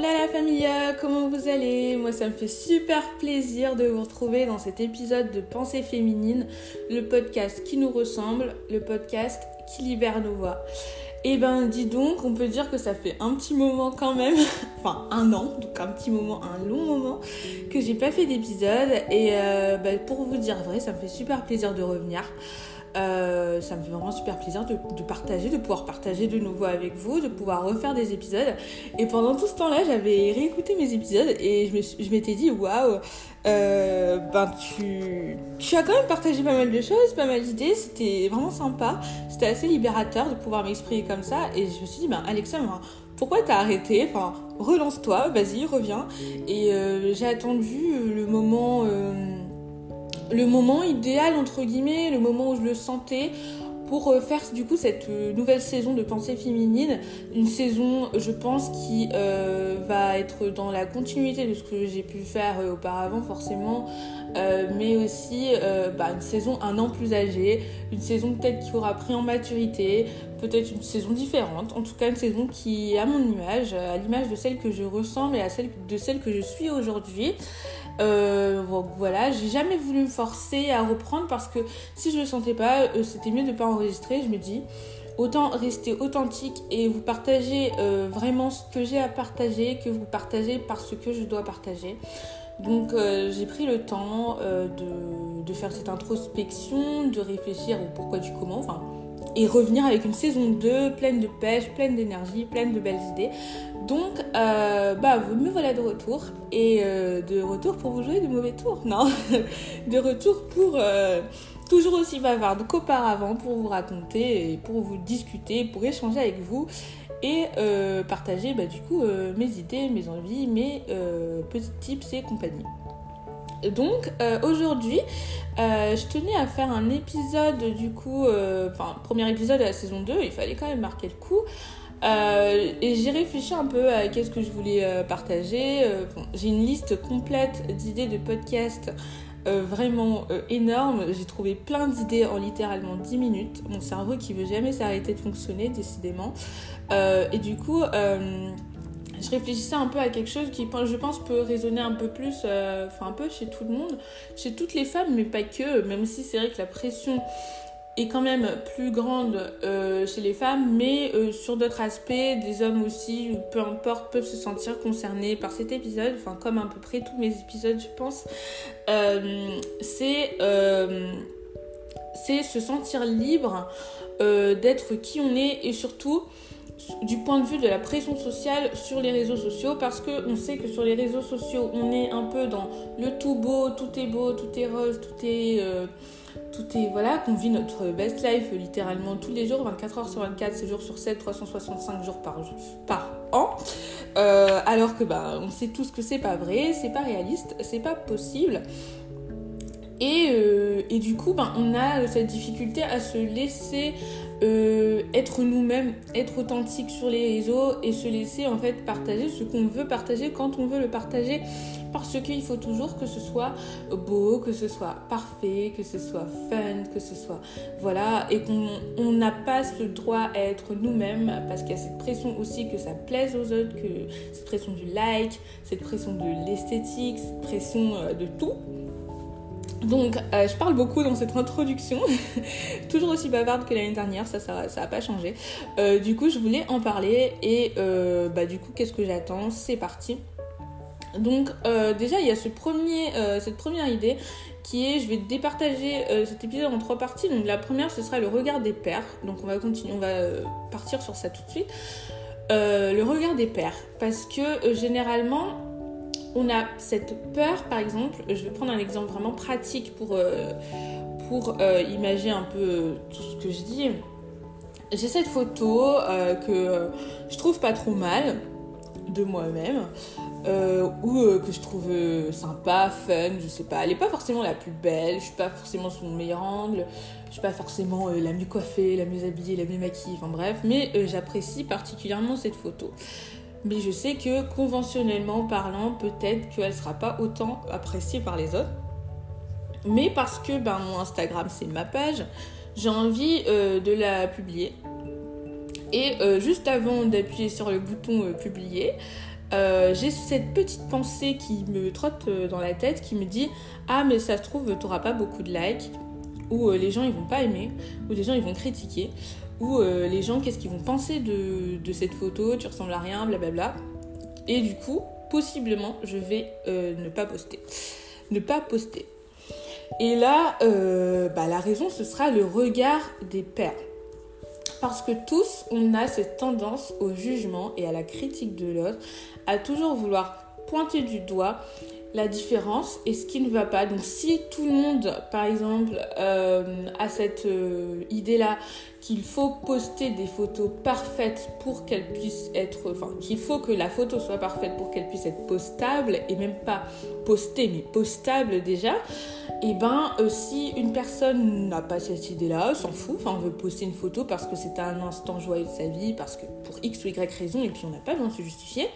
Hola la familia, comment vous allez? Moi ça me fait super plaisir de vous retrouver dans cet épisode de Pensée féminine, le podcast qui nous ressemble, le podcast qui libère nos voix. Et eh ben dis donc, on peut dire que ça fait un petit moment quand même, enfin un an, donc un petit moment, un long moment, que j'ai pas fait d'épisode. Et euh, bah, pour vous dire vrai, ça me fait super plaisir de revenir. Euh, ça me fait vraiment super plaisir de, partager, de pouvoir partager de nouveau avec vous, de pouvoir refaire des épisodes. Et pendant tout ce temps-là, j'avais réécouté mes épisodes et je m'étais dit, waouh, euh, ben tu, as quand même partagé pas mal de choses, pas mal d'idées, c'était vraiment sympa, c'était assez libérateur de pouvoir m'exprimer comme ça. Et je me suis dit, ben Alexa, pourquoi t'as arrêté? Enfin, relance-toi, vas-y, reviens. Et euh, j'ai attendu le moment le moment idéal, entre guillemets, le moment où je le sentais pour euh, faire du coup cette euh, nouvelle saison de pensée féminine, une saison je pense qui euh, va être dans la continuité de ce que j'ai pu faire auparavant forcément, mais aussi bah, une saison un an plus âgée, une saison peut-être qui aura pris en maturité, peut-être une saison différente, en tout cas une saison qui à mon image, à l'image de celle que je ressens et à celle de celle que je suis aujourd'hui. Euh, voilà, j'ai jamais voulu me forcer à reprendre parce que si je le sentais pas, euh, c'était mieux de pas enregistrer. Je me dis, autant rester authentique et vous partager euh, vraiment ce que j'ai à partager que vous partagez parce que je dois partager. Donc j'ai pris le temps de, faire cette introspection, de réfléchir au pourquoi du comment, et revenir avec une saison 2 pleine de pêche, pleine d'énergie, pleine de belles idées. Donc, euh, bah, me voilà de retour. Et euh, de retour pour vous jouer de mauvais tours, non De retour pour euh, toujours aussi bavarde qu'auparavant, pour vous raconter, et pour vous discuter, pour échanger avec vous et partager bah, du coup mes idées, mes envies, mes petits tips et compagnie. Donc aujourd'hui, je tenais à faire un épisode du coup, enfin premier épisode de la saison 2, il fallait quand même marquer le coup. Euh, et j'ai réfléchi un peu à qu'est-ce que je voulais euh, partager. Euh, j'ai une liste complète d'idées de podcasts vraiment énorme. J'ai trouvé plein d'idées en littéralement 10 minutes. Mon cerveau qui veut jamais s'arrêter de fonctionner, décidément. et du coup, je réfléchissais un peu à quelque chose qui, je pense, peut résonner un peu plus, enfin un peu chez tout le monde, chez toutes les femmes, mais pas que. Même si c'est vrai que la pression est quand même plus grande euh, chez les femmes, mais euh, sur d'autres aspects, des hommes aussi, peu importe, peuvent se sentir concernés par cet épisode, enfin comme à peu près tous mes épisodes, je pense. Euh, c'est c'est se sentir libre d'être qui on est et surtout du point de vue de la pression sociale sur les réseaux sociaux parce que on sait que sur les réseaux sociaux on est un peu dans le tout beau, tout est beau, tout est rose, tout est tout est voilà qu'on vit notre best life littéralement tous les jours 24 heures sur 24 7 jours sur 7 365 jours par, par an. Euh, alors que bah on sait tous que c'est pas vrai c'est pas réaliste c'est pas possible. Et, euh, et, du coup, ben, on a cette difficulté à se laisser euh, être nous-mêmes, être authentique sur les réseaux et se laisser en fait partager ce qu'on veut partager quand on veut le partager. Parce qu'il faut toujours que ce soit beau, que ce soit parfait, que ce soit fun, que ce soit voilà et qu'on n'a pas ce droit à être nous-mêmes parce qu'il y a cette pression aussi que ça plaise aux autres, que cette pression du like, cette pression de l'esthétique, cette pression euh, de tout donc, euh, je parle beaucoup dans cette introduction, toujours aussi bavarde que l'année dernière, ça, ça, a pas changé. Euh, du coup, je voulais en parler et euh, bah, du coup, qu'est-ce que j'attends? C'est parti. Donc, déjà, il y a cette première idée qui est, je vais départager cet épisode en trois parties. Donc, la première, ce sera le regard des pères. Donc, on va continuer, on va partir sur ça tout de suite. le regard des pères, parce que généralement, on a cette peur, par exemple, je vais prendre un exemple vraiment pratique pour, euh, euh, imaginer un peu tout ce que je dis. J'ai cette photo euh, que je trouve pas trop mal de moi-même, ou que je trouve sympa, fun, je sais pas. Elle est pas forcément la plus belle, je suis pas forcément son meilleur angle, je suis pas forcément la mieux coiffée, la mieux habillée, la mieux maquillée, enfin bref, mais j'apprécie particulièrement cette photo mais je sais que conventionnellement parlant, peut-être qu'elle sera pas autant appréciée par les autres. Mais parce que ben, mon Instagram, c'est ma page, j'ai envie euh, de la publier. Et euh, juste avant d'appuyer sur le bouton euh, publier, j'ai cette petite pensée qui me trotte dans la tête qui me dit ah mais ça se trouve tu n'auras pas beaucoup de likes ou les gens ils vont pas aimer ou les gens ils vont critiquer ou les gens qu'est-ce qu'ils vont penser de, cette photo tu ressembles à rien blablabla. Et du coup possiblement je vais ne pas poster. Ne pas poster. Et là, euh, bah, la raison, ce sera le regard des pères. Parce que tous, on a cette tendance au jugement et à la critique de l'autre, à toujours vouloir pointer du doigt la différence et ce qui ne va pas. Donc si tout le monde, par exemple, euh, a cette euh, idée-là qu'il faut poster des photos parfaites pour qu'elles puissent être, enfin qu'il faut que la photo soit parfaite pour qu'elle puisse être postable et même pas postée mais postable déjà, et eh ben euh, si une personne n'a pas cette idée-là, s'en fout, enfin on veut poster une photo parce que c'est un instant joyeux de sa vie, parce que pour x ou y raison et puis on n'a pas besoin de se justifier.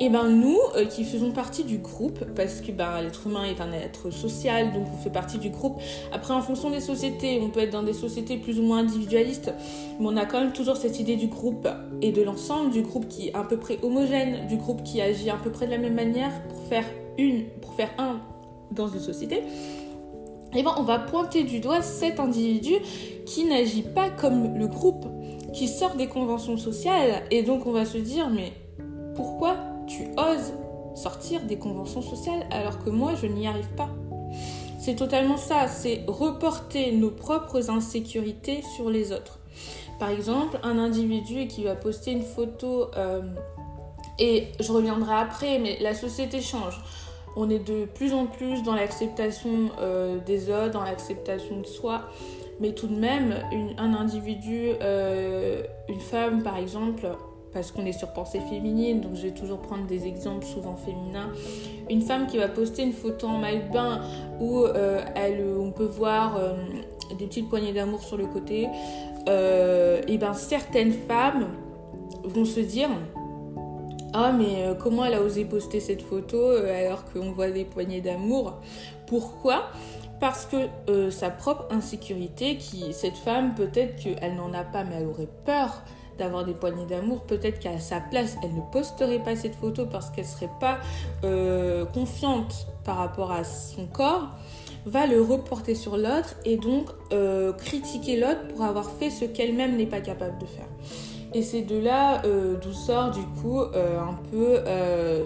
Et ben nous euh, qui faisons partie du groupe, parce que ben, l'être humain est un être social, donc on fait partie du groupe. Après en fonction des sociétés, on peut être dans des sociétés plus ou moins individualistes, mais on a quand même toujours cette idée du groupe et de l'ensemble, du groupe qui est à peu près homogène, du groupe qui agit à peu près de la même manière pour faire une, pour faire un dans une société. Et ben on va pointer du doigt cet individu qui n'agit pas comme le groupe, qui sort des conventions sociales, et donc on va se dire mais pourquoi sortir des conventions sociales alors que moi je n'y arrive pas. C'est totalement ça, c'est reporter nos propres insécurités sur les autres. Par exemple, un individu qui va poster une photo, euh, et je reviendrai après, mais la société change. On est de plus en plus dans l'acceptation euh, des autres, dans l'acceptation de soi. Mais tout de même, un individu, euh, une femme par exemple, parce qu'on est sur pensée féminine, donc je vais toujours prendre des exemples souvent féminins. Une femme qui va poster une photo en maillot bain où euh, elle, on peut voir euh, des petites poignées d'amour sur le côté, euh, et ben certaines femmes vont se dire ah mais comment elle a osé poster cette photo alors qu'on voit des poignées d'amour? Pourquoi? Parce que sa propre insécurité, qui cette femme peut-être qu'elle n'en a pas, mais elle aurait peur d'avoir des poignées d'amour, peut-être qu'à sa place, elle ne posterait pas cette photo parce qu'elle serait pas euh, confiante par rapport à son corps, va le reporter sur l'autre et donc euh, critiquer l'autre pour avoir fait ce qu'elle-même n'est pas capable de faire. Et c'est de là euh, d'où sort du coup un peu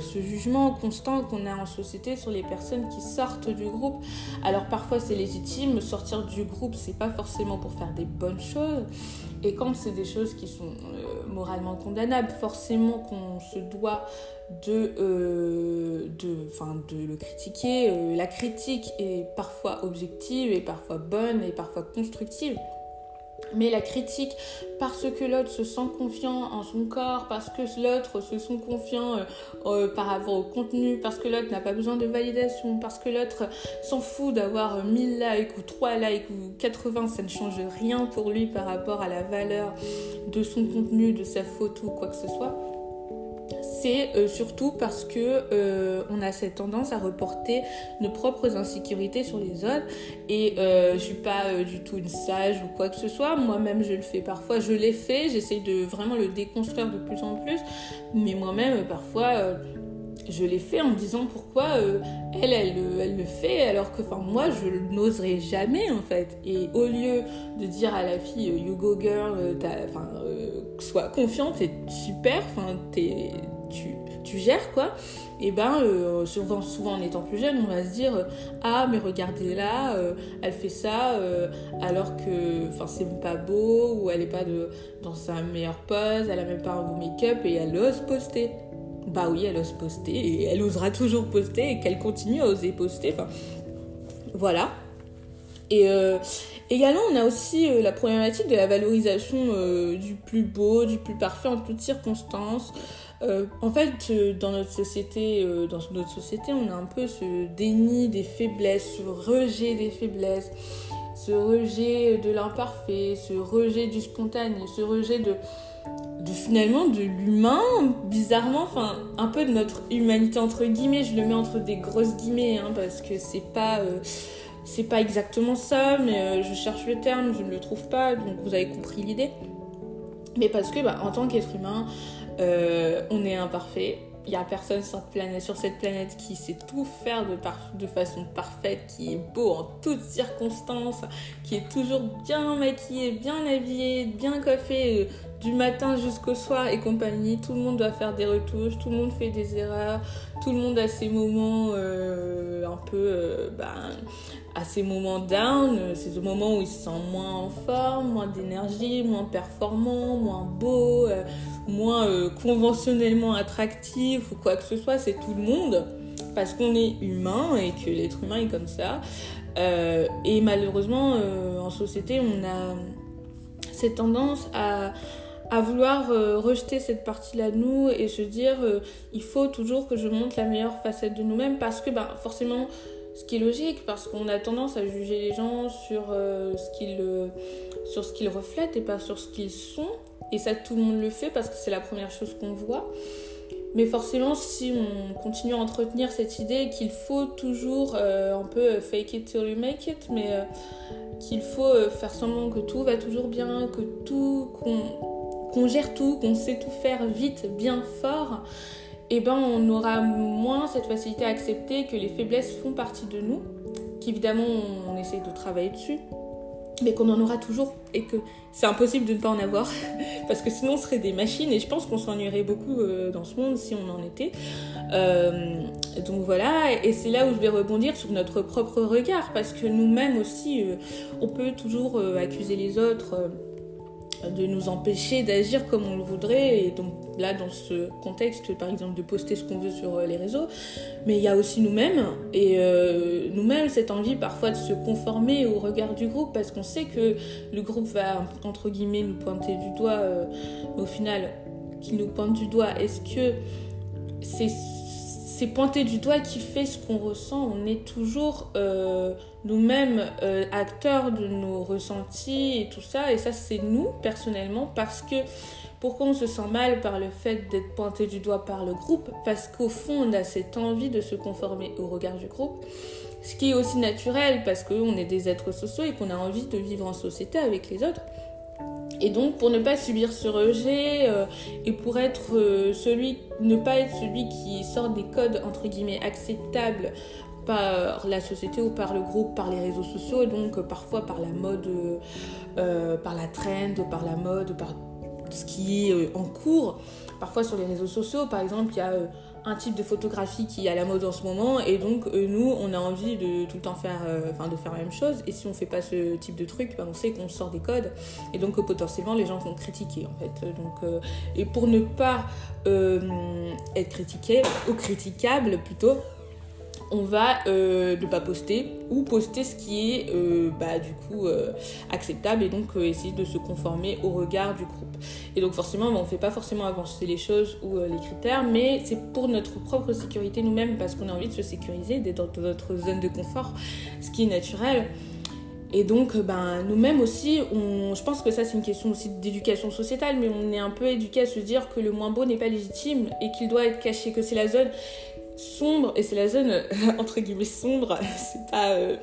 ce jugement constant qu'on a en société sur les personnes qui sortent du groupe. Alors parfois c'est légitime, sortir du groupe c'est pas forcément pour faire des bonnes choses, et quand c'est des choses qui sont euh, moralement condamnables, forcément qu'on se doit de, euh, de, le critiquer. Euh, la critique est parfois objective et parfois bonne et parfois constructive. Mais la critique, parce que l'autre se sent confiant en son corps, parce que l'autre se sent confiant euh, euh, par rapport au contenu, parce que l'autre n'a pas besoin de validation, parce que l'autre s'en fout d'avoir 1000 likes ou 3 likes ou 80, ça ne change rien pour lui par rapport à la valeur de son contenu, de sa photo, quoi que ce soit c'est euh, surtout parce que euh, on a cette tendance à reporter nos propres insécurités sur les autres. Et euh, je suis pas du tout une sage ou quoi que ce soit. Moi-même je le fais parfois. Je l'ai fait. J'essaie de vraiment le déconstruire de plus en plus. Mais moi-même parfois je l'ai fait en me disant pourquoi elle, elle, le fait alors que moi je n'oserais jamais en fait. Et au lieu de dire à la fille you go girl enfin sois confiante et super enfin tu, tu gères quoi. Et ben euh, souvent, souvent en étant plus jeune on va se dire euh, ah mais regardez là euh, elle fait ça alors que c'est pas beau ou elle est pas dans sa meilleure pose elle a même pas un beau make-up et elle ose poster. Bah oui elle ose poster et elle osera toujours poster et qu'elle continue à oser poster enfin voilà et également on a aussi la problématique de la valorisation du plus beau du plus parfait en toutes circonstances euh, en fait, euh, dans notre société, euh, dans notre société, on a un peu ce déni des faiblesses, ce rejet des faiblesses, ce rejet de l'imparfait, ce rejet du spontané, ce rejet de, finalement de l'humain, bizarrement, enfin un peu de notre humanité entre guillemets. Je le mets entre des grosses guillemets hein, parce que c'est pas c'est pas exactement ça, mais je cherche le terme, je ne le trouve pas, donc vous avez compris l'idée. Mais parce que bah, en tant qu'être humain, euh, on est imparfait il n'y a personne sur cette, planète, qui sait tout faire de, façon parfaite, qui est beau en toutes circonstances, qui est toujours bien maquillé, bien habillé, bien coiffé, euh, du matin jusqu'au soir et compagnie. Tout le monde doit faire des retouches, tout le monde fait des erreurs, tout le monde a ses moments euh, un peu, euh, ben, à ses moments down, ces moments où il se sent moins en forme, moins d'énergie, moins performant, moins beau, euh, moins conventionnellement attractif ou quoi que ce soit. C'est tout le monde parce qu'on est humain et que l'être humain est comme ça. et malheureusement, en société, on a cette tendance à à vouloir euh, rejeter cette partie-là de nous et se dire euh, il faut toujours que je montre la meilleure facette de nous-mêmes parce que bah, forcément ce qui est logique parce qu'on a tendance à juger les gens sur euh, ce qu'ils sur ce qu'ils reflètent et pas sur ce qu'ils sont. Et ça tout le monde le fait parce que c'est la première chose qu'on voit. Mais forcément si on continue à entretenir cette idée qu'il faut toujours un peu fake it till you make it mais qu'il faut faire semblant que tout va toujours bien que tout qu'on gère tout, qu'on sait tout faire vite, bien fort, eh ben on aura moins cette facilité à accepter que les faiblesses font partie de nous, qu'évidemment on, essaye de travailler dessus, mais qu'on en aura toujours et que c'est impossible de ne pas en avoir parce que sinon on serait des machines et je pense qu'on s'ennuierait beaucoup euh, dans ce monde si on en était. Euh, donc voilà, et c'est là où je vais rebondir sur notre propre regard parce que nous-mêmes aussi, euh, on peut toujours accuser les autres de nous empêcher d'agir comme on le voudrait. Et donc là, dans ce contexte, par exemple, de poster ce qu'on veut sur euh, les réseaux, mais il y a aussi nous-mêmes. Et euh, nous-mêmes, cette envie parfois de se conformer au regard du groupe, parce qu'on sait que le groupe va, entre guillemets, nous pointer du doigt. Euh, au final, qu'il nous pointe du doigt, est-ce que c'est c'est pointer du doigt qui fait ce qu'on ressent? On est toujours nous-mêmes euh, acteurs de nos ressentis et tout ça. Et ça, c'est nous, personnellement, parce que pourquoi on se sent mal par le fait d'être pointé du doigt par le groupe Parce qu'au fond, on a cette envie de se conformer au regard du groupe. Ce qui est aussi naturel parce qu'on est des êtres sociaux et qu'on a envie de vivre en société avec les autres. Et donc, pour ne pas subir ce rejet euh, et pour être euh, celui, ne pas être celui qui sort des codes entre guillemets acceptables par la société ou par le groupe, par les réseaux sociaux, et donc euh, parfois par la mode, par la trend, par la mode, par ce qui est en cours. Parfois sur les réseaux sociaux, par exemple, il y a un type de photographie qui est à la mode en ce moment et donc euh, nous on a envie de tout le temps faire euh, enfin de faire la même chose et si on fait pas ce type de truc ben, on sait qu'on sort des codes et donc euh, potentiellement les gens vont critiquer en fait donc et pour ne pas être critiqué ou critiquable plutôt on va euh, ne pas poster ou poster ce qui est euh, bah, du coup euh, acceptable et donc essayer de se conformer au regard du groupe. Et donc forcément, on ne fait pas forcément avancer les choses ou les critères, mais c'est pour notre propre sécurité nous-mêmes parce qu'on a envie de se sécuriser, d'être dans notre zone de confort, ce qui est naturel. Et donc, ben, nous-mêmes aussi, on, je pense que ça c'est une question aussi d'éducation sociétale, mais on est un peu éduqué à se dire que le moins beau n'est pas légitime et qu'il doit être caché, que c'est la zone sombre et c'est la zone entre guillemets sombre c'est pas euh,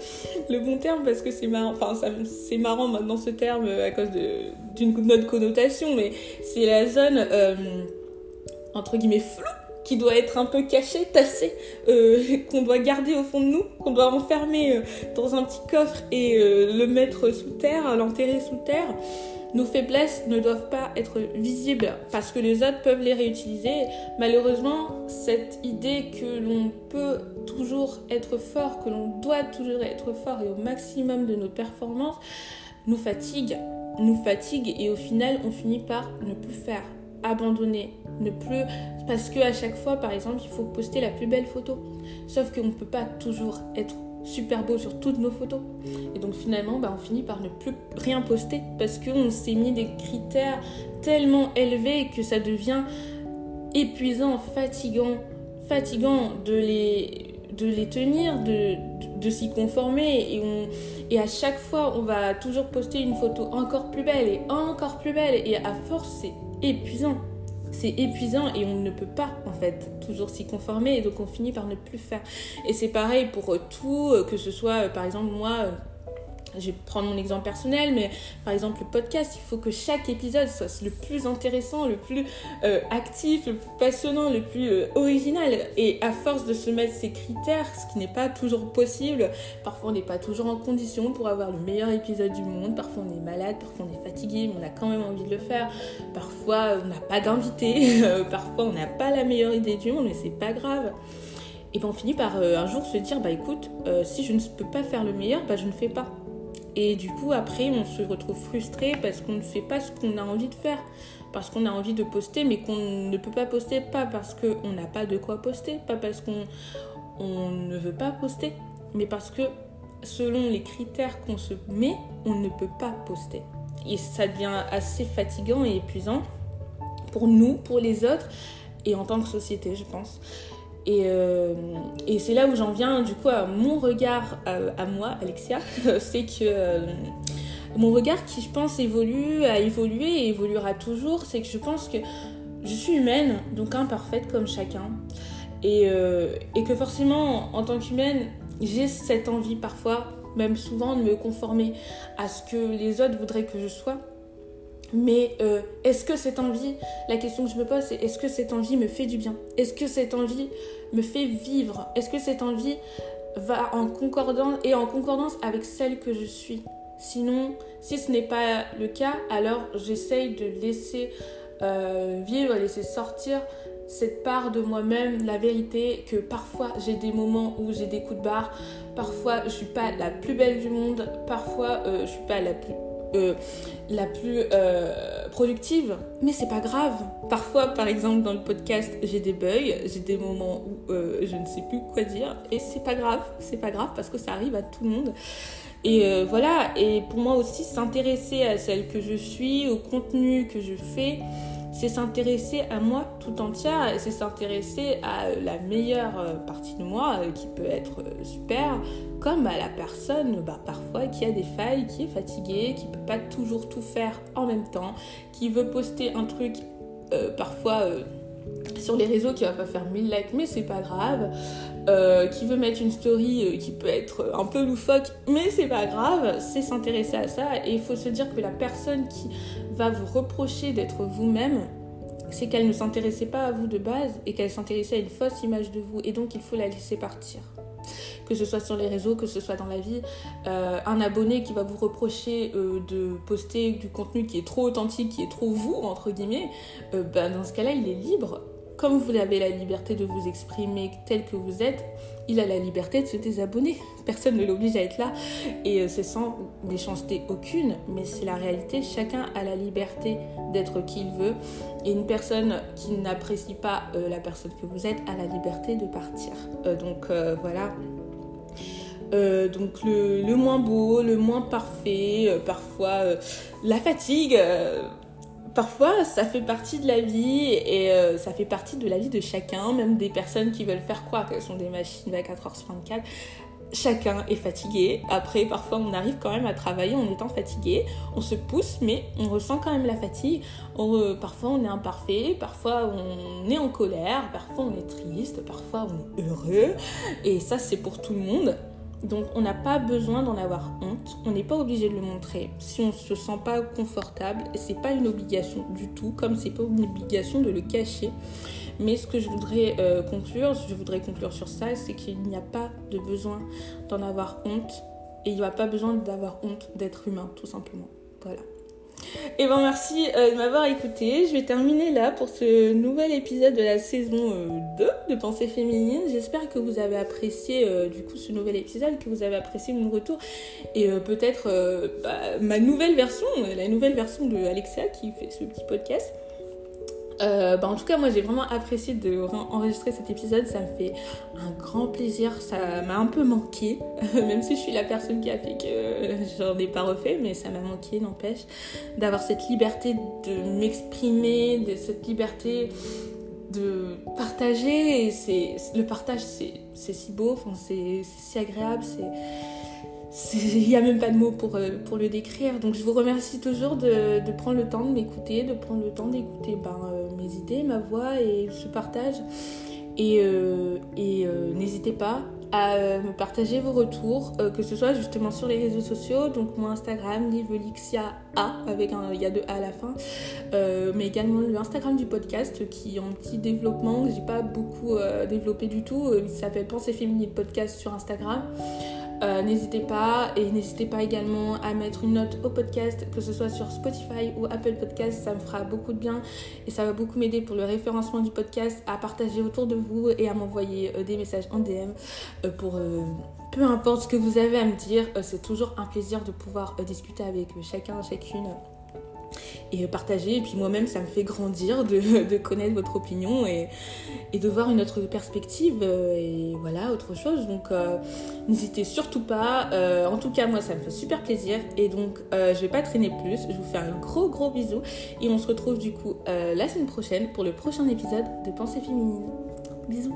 le bon terme parce que c'est marrant enfin c'est marrant maintenant ce terme à cause d'une autre connotation mais c'est la zone euh, entre guillemets floue qui doit être un peu cachée, tassée, euh, qu'on doit garder au fond de nous, qu'on doit enfermer dans un petit coffre et le mettre sous terre, l'enterrer sous terre. Nos faiblesses ne doivent pas être visibles parce que les autres peuvent les réutiliser. Malheureusement, cette idée que l'on peut toujours être fort, que l'on doit toujours être fort et au maximum de nos performances, nous fatigue, nous fatigue et au final, on finit par ne plus faire abandonner, ne plus parce que à chaque fois par exemple, il faut poster la plus belle photo. Sauf qu'on ne peut pas toujours être super beau sur toutes nos photos. Et donc finalement, bah, on finit par ne plus rien poster parce qu'on s'est mis des critères tellement élevés que ça devient épuisant, fatigant, fatigant de les, tenir, de, de, s'y conformer. Et, on, et à chaque fois, on va toujours poster une photo encore plus belle et encore plus belle. Et à force, c'est épuisant c'est épuisant et on ne peut pas en fait toujours s'y conformer et donc on finit par ne plus faire. Et c'est pareil pour euh, tout, euh, que ce soit euh, par exemple moi je vais prendre mon exemple personnel, mais par exemple le podcast, il faut que chaque épisode soit le plus intéressant, le plus euh, actif, le plus passionnant, le plus euh, original. Et à force de se mettre ces critères, ce qui n'est pas toujours possible, parfois on n'est pas toujours en condition pour avoir le meilleur épisode du monde, parfois on est malade, parfois on est fatigué, mais on a quand même envie de le faire, parfois on n'a pas d'invité, parfois on n'a pas la meilleure idée du monde, mais c'est pas grave. Et ben on finit par euh, un jour se dire bah écoute, si je ne peux pas faire le meilleur, bah je ne fais pas. Et du coup, après, on se retrouve frustré parce qu'on ne fait pas ce qu'on a envie de faire. Parce qu'on a envie de poster, mais qu'on ne peut pas poster, pas parce qu'on n'a pas de quoi poster, pas parce qu'on on ne veut pas poster, mais parce que selon les critères qu'on se met, on ne peut pas poster. Et ça devient assez fatigant et épuisant pour nous, pour les autres, et en tant que société, je pense. Euh, et, c'est là où j'en viens du coup à mon regard euh, à, moi, Alexia, c'est que euh, mon regard qui je pense évolue, a évolué et évoluera toujours, c'est que je pense que je suis humaine, donc imparfaite comme chacun. Et, et que forcément, en tant qu'humaine, j'ai cette envie parfois, même souvent, de me conformer à ce que les autres voudraient que je sois. Mais euh, est-ce que cette envie, la question que je me pose, c'est est-ce que cette envie me fait du bien? Est-ce que cette envie me fait vivre? Est-ce que cette envie va en concordance et en concordance avec celle que je suis? Sinon, si ce n'est pas le cas, alors j'essaye de laisser euh, vivre, laisser sortir cette part de moi-même, la vérité, que parfois j'ai des moments où j'ai des coups de barre, parfois je suis pas la plus belle du monde, parfois euh, je suis pas la plus euh, la plus euh, productive, mais c'est pas grave. Parfois, par exemple, dans le podcast, j'ai des bugs, j'ai des moments où euh, je ne sais plus quoi dire, et c'est pas grave, c'est pas grave parce que ça arrive à tout le monde. Et voilà, et pour moi aussi, s'intéresser à celle que je suis, au contenu que je fais, c'est s'intéresser à moi tout entière, c'est s'intéresser à la meilleure euh, partie de moi euh, qui peut être euh, super, comme à la personne bah, parfois qui a des failles, qui est fatiguée, qui peut pas toujours tout faire en même temps, qui veut poster un truc parfois sur les réseaux qui va pas faire 1000 likes, mais c'est pas grave. qui veut mettre une story qui peut être un peu loufoque, mais c'est pas grave, c'est s'intéresser à ça. Et il faut se dire que la personne qui va vous reprocher d'être vous-même, c'est qu'elle ne s'intéressait pas à vous de base et qu'elle s'intéressait à une fausse image de vous. Et donc il faut la laisser partir. Que ce soit sur les réseaux, que ce soit dans la vie. Euh, un abonné qui va vous reprocher euh, de poster du contenu qui est trop authentique, qui est trop vous, entre guillemets, euh, ben, dans ce cas-là, il est libre comme vous avez la liberté de vous exprimer tel que vous êtes, il a la liberté de se désabonner. Personne ne l'oblige à être là. Et euh, c'est sans méchanceté aucune, mais c'est la réalité. Chacun a la liberté d'être qui il veut. Et une personne qui n'apprécie pas euh, la personne que vous êtes a la liberté de partir. Euh, donc voilà. donc le, le, moins beau, le moins parfait, parfois la fatigue parfois ça fait partie de la vie et euh, ça fait partie de la vie de chacun, même des personnes qui veulent faire croire qu'elles sont des machines 24 h sur 24. Chacun est fatigué. Après, parfois, on arrive quand même à travailler en étant fatigué. On se pousse, mais on ressent quand même la fatigue. parfois, on est imparfait. Parfois, on est en colère. Parfois, on est triste. Parfois, on est heureux. Et ça, c'est pour tout le monde. Donc on n'a pas besoin d'en avoir honte, on n'est pas obligé de le montrer si on ne se sent pas confortable, c'est pas une obligation du tout, comme c'est pas une obligation de le cacher. Mais ce que je voudrais euh, conclure, je voudrais conclure sur ça, c'est qu'il n'y a pas de besoin d'en avoir honte et il n'y a pas besoin d'avoir honte d'être humain, tout simplement. Voilà. Et eh ben merci euh, de m'avoir écouté. Je vais terminer là pour ce nouvel épisode de la saison 2 euh, de Pensée féminine. J'espère que vous avez apprécié euh, du coup ce nouvel épisode, que vous avez apprécié mon retour et peut-être bah, ma nouvelle version, la nouvelle version de Alexia qui fait ce petit podcast. Euh, bah en tout cas, moi j'ai vraiment apprécié de enregistrer cet épisode. Ça me fait un grand plaisir. Ça m'a un peu manqué, même si je suis la personne qui a fait que j'en ai pas refait, mais ça m'a manqué, n'empêche, d'avoir cette liberté de m'exprimer, de cette liberté de partager. Et c'est le partage, c'est si beau, c'est si agréable, c'est il n'y a même pas de mots pour, euh, pour le décrire. Donc je vous remercie toujours de, de prendre le temps de m'écouter, de prendre le temps d'écouter ben, euh, mes idées, ma voix et ce partage. Et, euh, et n'hésitez pas à me partager vos retours, que ce soit justement sur les réseaux sociaux, donc mon Instagram, Livelixia A, avec un, il y a deux A à la fin, mais également le Instagram du podcast qui est en petit développement, que j'ai pas beaucoup développé du tout, il s'appelle Pensée féminine podcast sur Instagram. Euh, n'hésitez pas et n'hésitez pas également à mettre une note au podcast, que ce soit sur Spotify ou Apple Podcast, ça me fera beaucoup de bien et ça va beaucoup m'aider pour le référencement du podcast, à partager autour de vous et à m'envoyer euh, des messages en DM euh, pour peu importe ce que vous avez à me dire, c'est toujours un plaisir de pouvoir discuter avec chacun, chacune et partager. Et puis moi-même, ça me fait grandir de, connaître votre opinion et, de voir une autre perspective euh, et voilà, autre chose. Donc euh, n'hésitez surtout pas. Euh, en tout cas, moi, ça me fait super plaisir. Et donc, je vais pas traîner plus. Je vous fais un gros, gros bisou. Et on se retrouve du coup la semaine prochaine pour le prochain épisode de Pensée féminine. Bisous